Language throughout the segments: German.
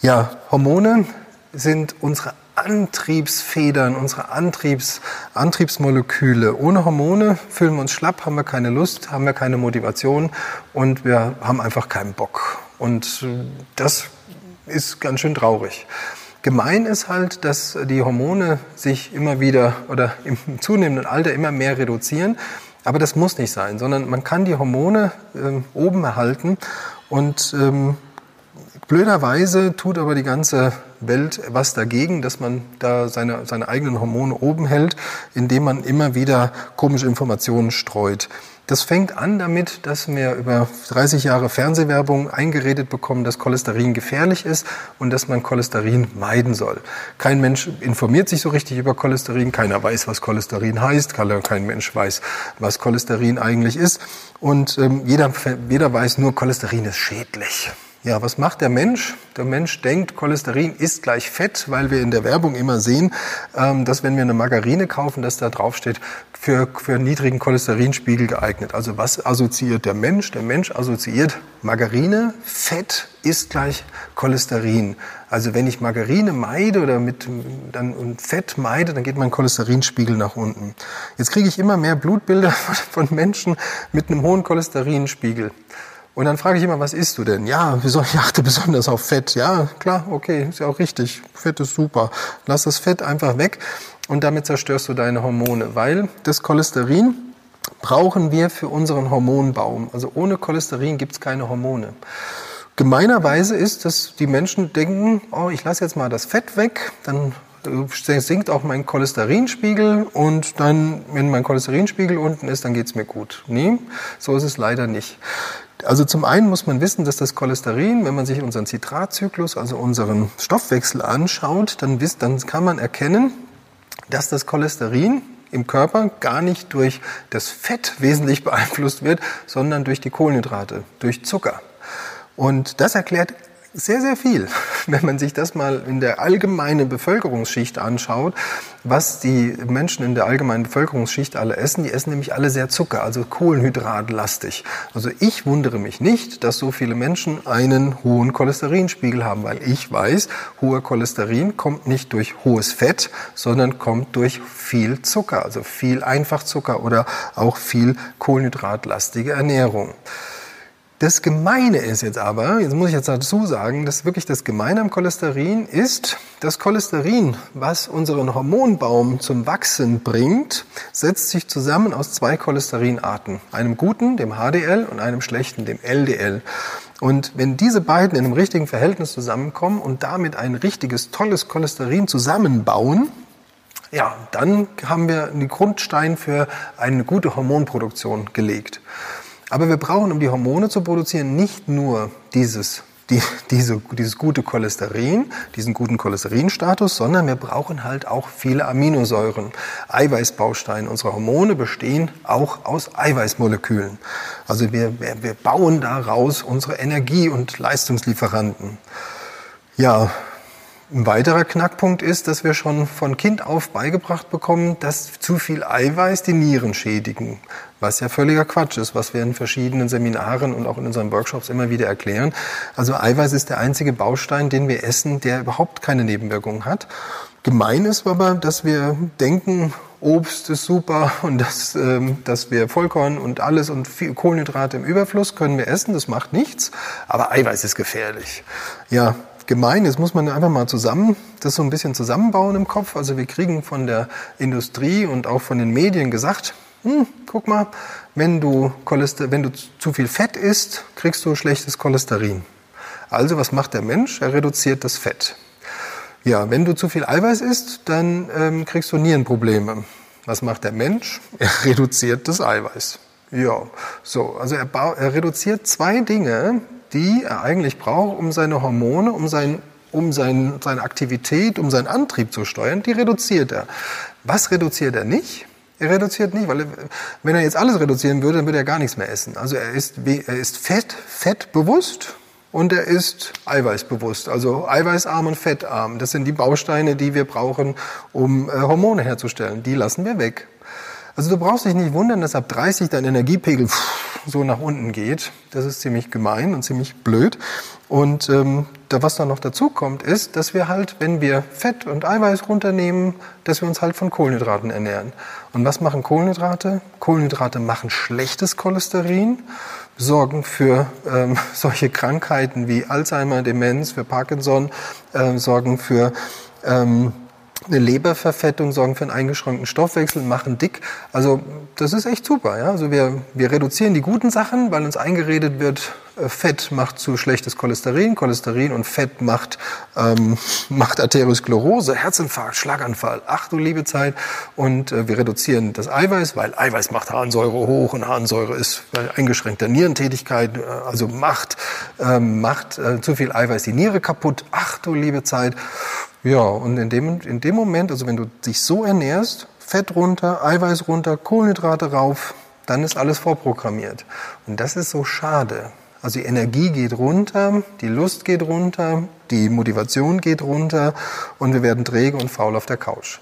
Ja, Hormone sind unsere Antriebsfedern, unsere Antriebs, Antriebsmoleküle. Ohne Hormone fühlen wir uns schlapp, haben wir keine Lust, haben wir keine Motivation und wir haben einfach keinen Bock. Und das ist ganz schön traurig. Gemein ist halt, dass die Hormone sich immer wieder oder im zunehmenden Alter immer mehr reduzieren. Aber das muss nicht sein, sondern man kann die Hormone äh, oben erhalten und ähm, blöderweise tut aber die ganze Welt was dagegen, dass man da seine, seine eigenen Hormone oben hält, indem man immer wieder komische Informationen streut. Das fängt an damit, dass wir über 30 Jahre Fernsehwerbung eingeredet bekommen, dass Cholesterin gefährlich ist und dass man Cholesterin meiden soll. Kein Mensch informiert sich so richtig über Cholesterin, keiner weiß, was Cholesterin heißt, kein Mensch weiß, was Cholesterin eigentlich ist und ähm, jeder, jeder weiß nur, Cholesterin ist schädlich. Ja, was macht der Mensch? Der Mensch denkt, Cholesterin ist gleich Fett, weil wir in der Werbung immer sehen, ähm, dass wenn wir eine Margarine kaufen, dass da drauf steht, für, für niedrigen Cholesterinspiegel geeignet. Also was assoziiert der Mensch? Der Mensch assoziiert Margarine, Fett ist gleich Cholesterin. Also wenn ich Margarine meide oder mit dann und Fett meide, dann geht mein Cholesterinspiegel nach unten. Jetzt kriege ich immer mehr Blutbilder von Menschen mit einem hohen Cholesterinspiegel. Und dann frage ich immer, was isst du denn? Ja, ich achte besonders auf Fett. Ja, klar, okay, ist ja auch richtig. Fett ist super. Lass das Fett einfach weg und damit zerstörst du deine Hormone, weil das Cholesterin brauchen wir für unseren Hormonbaum. Also ohne Cholesterin gibt's keine Hormone. Gemeinerweise ist, dass die Menschen denken, oh, ich lasse jetzt mal das Fett weg, dann äh, sinkt auch mein Cholesterinspiegel und dann, wenn mein Cholesterinspiegel unten ist, dann geht's mir gut. Nee, so ist es leider nicht. Also zum einen muss man wissen, dass das Cholesterin, wenn man sich unseren Zitratzyklus, also unseren Stoffwechsel anschaut, dann, wisst, dann kann man erkennen, dass das Cholesterin im Körper gar nicht durch das Fett wesentlich beeinflusst wird, sondern durch die Kohlenhydrate, durch Zucker. Und das erklärt sehr, sehr viel. Wenn man sich das mal in der allgemeinen Bevölkerungsschicht anschaut, was die Menschen in der allgemeinen Bevölkerungsschicht alle essen, die essen nämlich alle sehr Zucker, also Kohlenhydratlastig. Also ich wundere mich nicht, dass so viele Menschen einen hohen Cholesterinspiegel haben, weil ich weiß, hoher Cholesterin kommt nicht durch hohes Fett, sondern kommt durch viel Zucker, also viel Einfachzucker oder auch viel kohlenhydratlastige Ernährung. Das Gemeine ist jetzt aber, jetzt muss ich jetzt dazu sagen, dass wirklich das Gemeine am Cholesterin ist, das Cholesterin, was unseren Hormonbaum zum Wachsen bringt, setzt sich zusammen aus zwei Cholesterinarten. Einem guten, dem HDL, und einem schlechten, dem LDL. Und wenn diese beiden in einem richtigen Verhältnis zusammenkommen und damit ein richtiges, tolles Cholesterin zusammenbauen, ja, dann haben wir den Grundstein für eine gute Hormonproduktion gelegt. Aber wir brauchen, um die Hormone zu produzieren, nicht nur dieses, die, diese, dieses gute Cholesterin, diesen guten Cholesterinstatus, sondern wir brauchen halt auch viele Aminosäuren. Eiweißbausteine unserer Hormone bestehen auch aus Eiweißmolekülen. Also wir, wir, wir bauen daraus unsere Energie- und Leistungslieferanten. Ja, ein weiterer Knackpunkt ist, dass wir schon von Kind auf beigebracht bekommen, dass zu viel Eiweiß die Nieren schädigen. Was ja völliger Quatsch ist, was wir in verschiedenen Seminaren und auch in unseren Workshops immer wieder erklären. Also Eiweiß ist der einzige Baustein, den wir essen, der überhaupt keine Nebenwirkungen hat. Gemein ist aber, dass wir denken, Obst ist super und dass, ähm, dass wir Vollkorn und alles und viel Kohlenhydrate im Überfluss können wir essen, das macht nichts, aber Eiweiß ist gefährlich. Ja, gemein. Jetzt muss man einfach mal zusammen, das so ein bisschen zusammenbauen im Kopf. Also wir kriegen von der Industrie und auch von den Medien gesagt, hm, guck mal, wenn du, Cholester wenn du zu viel Fett isst, kriegst du schlechtes Cholesterin. Also was macht der Mensch? Er reduziert das Fett. Ja, wenn du zu viel Eiweiß isst, dann ähm, kriegst du Nierenprobleme. Was macht der Mensch? Er reduziert das Eiweiß. Ja, so, also er, er reduziert zwei Dinge, die er eigentlich braucht, um seine Hormone, um, sein, um sein, seine Aktivität, um seinen Antrieb zu steuern, die reduziert er. Was reduziert er nicht? Er reduziert nicht, weil er, wenn er jetzt alles reduzieren würde, dann würde er gar nichts mehr essen. Also er ist, er ist fett, fettbewusst und er ist eiweißbewusst, also eiweißarm und fettarm. Das sind die Bausteine, die wir brauchen, um äh, Hormone herzustellen. Die lassen wir weg. Also du brauchst dich nicht wundern, dass ab 30 dein Energiepegel so nach unten geht. Das ist ziemlich gemein und ziemlich blöd. Und ähm, da, was dann noch dazu kommt, ist, dass wir halt, wenn wir Fett und Eiweiß runternehmen, dass wir uns halt von Kohlenhydraten ernähren. Und was machen Kohlenhydrate? Kohlenhydrate machen schlechtes Cholesterin, sorgen für ähm, solche Krankheiten wie Alzheimer, Demenz, für Parkinson, äh, sorgen für ähm, eine Leberverfettung, sorgen für einen eingeschränkten Stoffwechsel, machen dick. Also das ist echt super. Ja? Also wir, wir reduzieren die guten Sachen, weil uns eingeredet wird, äh, Fett macht zu schlechtes Cholesterin, Cholesterin und Fett macht, ähm, macht Arteriosklerose, Herzinfarkt, Schlaganfall. Ach du liebe Zeit. Und äh, wir reduzieren das Eiweiß, weil Eiweiß macht Harnsäure hoch und Harnsäure ist bei eingeschränkter Nierentätigkeit, äh, also macht, äh, macht äh, zu viel Eiweiß die Niere kaputt. Ach du liebe Zeit. Ja, und in dem, in dem Moment, also wenn du dich so ernährst, Fett runter, Eiweiß runter, Kohlenhydrate rauf, dann ist alles vorprogrammiert. Und das ist so schade. Also die Energie geht runter, die Lust geht runter, die Motivation geht runter und wir werden träge und faul auf der Couch.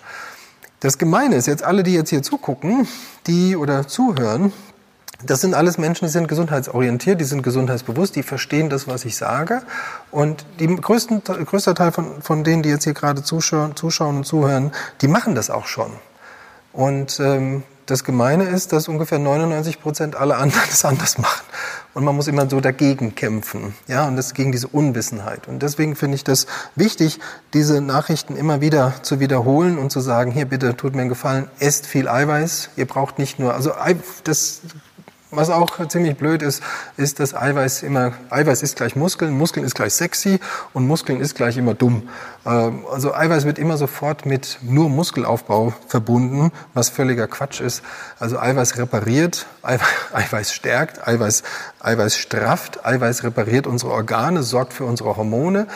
Das Gemeine ist jetzt, alle, die jetzt hier zugucken, die oder zuhören, das sind alles Menschen, die sind gesundheitsorientiert, die sind gesundheitsbewusst, die verstehen das, was ich sage. Und die größten, größter Teil von, von denen, die jetzt hier gerade zuschauen, zuschauen und zuhören, die machen das auch schon. Und ähm, das Gemeine ist, dass ungefähr 99 Prozent alle anderen das anders machen. Und man muss immer so dagegen kämpfen. Ja, und das gegen diese Unwissenheit. Und deswegen finde ich das wichtig, diese Nachrichten immer wieder zu wiederholen und zu sagen, hier bitte tut mir einen Gefallen, esst viel Eiweiß. Ihr braucht nicht nur, also das was auch ziemlich blöd ist, ist, dass Eiweiß immer, Eiweiß ist gleich Muskeln, Muskeln ist gleich sexy und Muskeln ist gleich immer dumm. Ähm, also Eiweiß wird immer sofort mit nur Muskelaufbau verbunden, was völliger Quatsch ist. Also Eiweiß repariert, Eiweiß stärkt, Eiweiß, Eiweiß strafft, Eiweiß repariert unsere Organe, sorgt für unsere Hormone.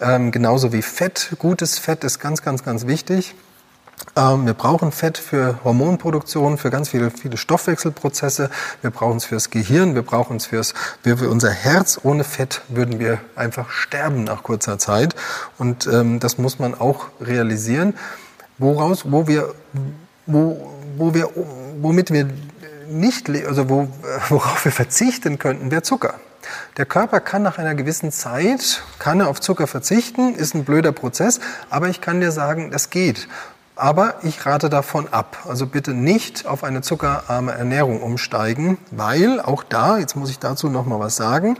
Ähm, genauso wie Fett. Gutes Fett ist ganz, ganz, ganz wichtig. Ähm, wir brauchen Fett für Hormonproduktion, für ganz viele, viele Stoffwechselprozesse. Wir brauchen es fürs Gehirn, wir brauchen es fürs, für unser Herz. Ohne Fett würden wir einfach sterben nach kurzer Zeit. Und ähm, das muss man auch realisieren. Woraus, wo wir, wo, wo wir, womit wir nicht, also wo, worauf wir verzichten könnten, wäre Zucker. Der Körper kann nach einer gewissen Zeit, kann er auf Zucker verzichten, ist ein blöder Prozess, aber ich kann dir sagen, das geht. Aber ich rate davon ab. Also bitte nicht auf eine zuckerarme Ernährung umsteigen, weil auch da, jetzt muss ich dazu noch mal was sagen,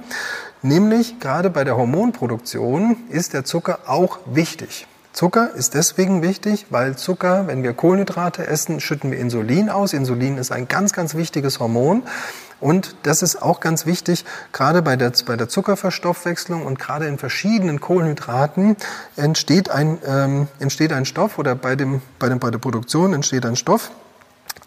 nämlich gerade bei der Hormonproduktion ist der Zucker auch wichtig. Zucker ist deswegen wichtig, weil Zucker, wenn wir Kohlenhydrate essen, schütten wir Insulin aus. Insulin ist ein ganz, ganz wichtiges Hormon. Und das ist auch ganz wichtig, gerade bei der, bei der Zuckerverstoffwechslung und gerade in verschiedenen Kohlenhydraten entsteht ein, ähm, entsteht ein Stoff oder bei, dem, bei, dem, bei der Produktion entsteht ein Stoff.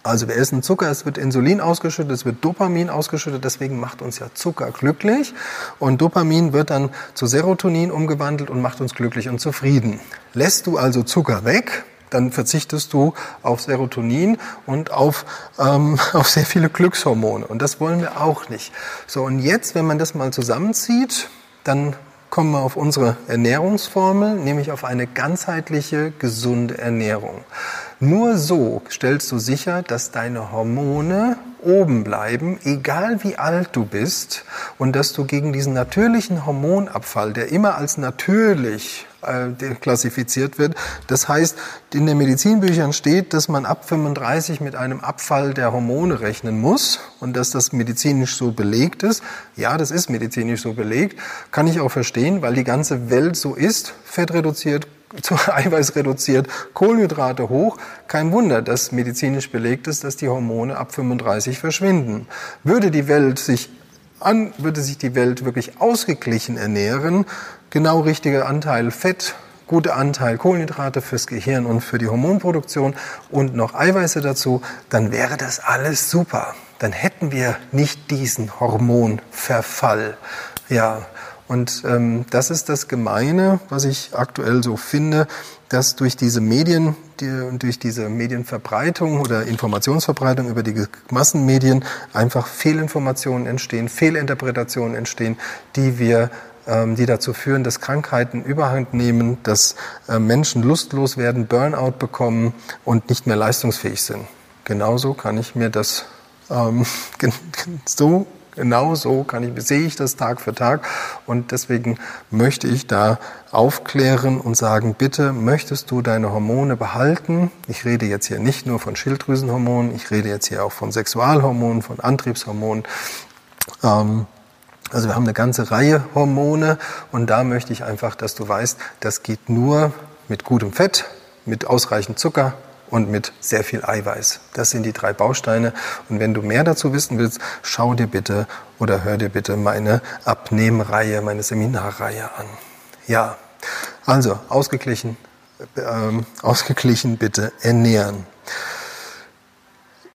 Also wir essen Zucker, es wird Insulin ausgeschüttet, es wird Dopamin ausgeschüttet, deswegen macht uns ja Zucker glücklich. Und Dopamin wird dann zu Serotonin umgewandelt und macht uns glücklich und zufrieden. Lässt du also Zucker weg, dann verzichtest du auf Serotonin und auf, ähm, auf sehr viele Glückshormone. Und das wollen wir auch nicht. So, und jetzt, wenn man das mal zusammenzieht, dann kommen wir auf unsere Ernährungsformel, nämlich auf eine ganzheitliche, gesunde Ernährung. Nur so stellst du sicher, dass deine Hormone oben bleiben, egal wie alt du bist, und dass du gegen diesen natürlichen Hormonabfall, der immer als natürlich äh, klassifiziert wird. Das heißt, in den Medizinbüchern steht, dass man ab 35 mit einem Abfall der Hormone rechnen muss und dass das medizinisch so belegt ist. Ja, das ist medizinisch so belegt. Kann ich auch verstehen, weil die ganze Welt so ist. Fett reduziert, zu Eiweiß reduziert, Kohlenhydrate hoch. Kein Wunder, dass medizinisch belegt ist, dass die Hormone ab 35 verschwinden. Würde die Welt sich an, würde sich die Welt wirklich ausgeglichen ernähren, genau richtiger Anteil Fett, guter Anteil Kohlenhydrate fürs Gehirn und für die Hormonproduktion und noch Eiweiße dazu, dann wäre das alles super. Dann hätten wir nicht diesen Hormonverfall. Ja, und ähm, das ist das Gemeine, was ich aktuell so finde, dass durch diese Medien, die, durch diese Medienverbreitung oder Informationsverbreitung über die Massenmedien einfach Fehlinformationen entstehen, Fehlinterpretationen entstehen, die wir ähm, die dazu führen, dass Krankheiten überhand nehmen, dass äh, Menschen lustlos werden, Burnout bekommen und nicht mehr leistungsfähig sind. genauso kann ich mir das ähm, so Genau so kann ich, sehe ich das Tag für Tag und deswegen möchte ich da aufklären und sagen, bitte möchtest du deine Hormone behalten? Ich rede jetzt hier nicht nur von Schilddrüsenhormonen, ich rede jetzt hier auch von Sexualhormonen, von Antriebshormonen. Ähm, also wir haben eine ganze Reihe Hormone und da möchte ich einfach, dass du weißt, das geht nur mit gutem Fett, mit ausreichend Zucker und mit sehr viel Eiweiß. Das sind die drei Bausteine. Und wenn du mehr dazu wissen willst, schau dir bitte oder hör dir bitte meine Abnehmreihe, meine Seminarreihe an. Ja, also ausgeglichen, ähm, ausgeglichen bitte ernähren.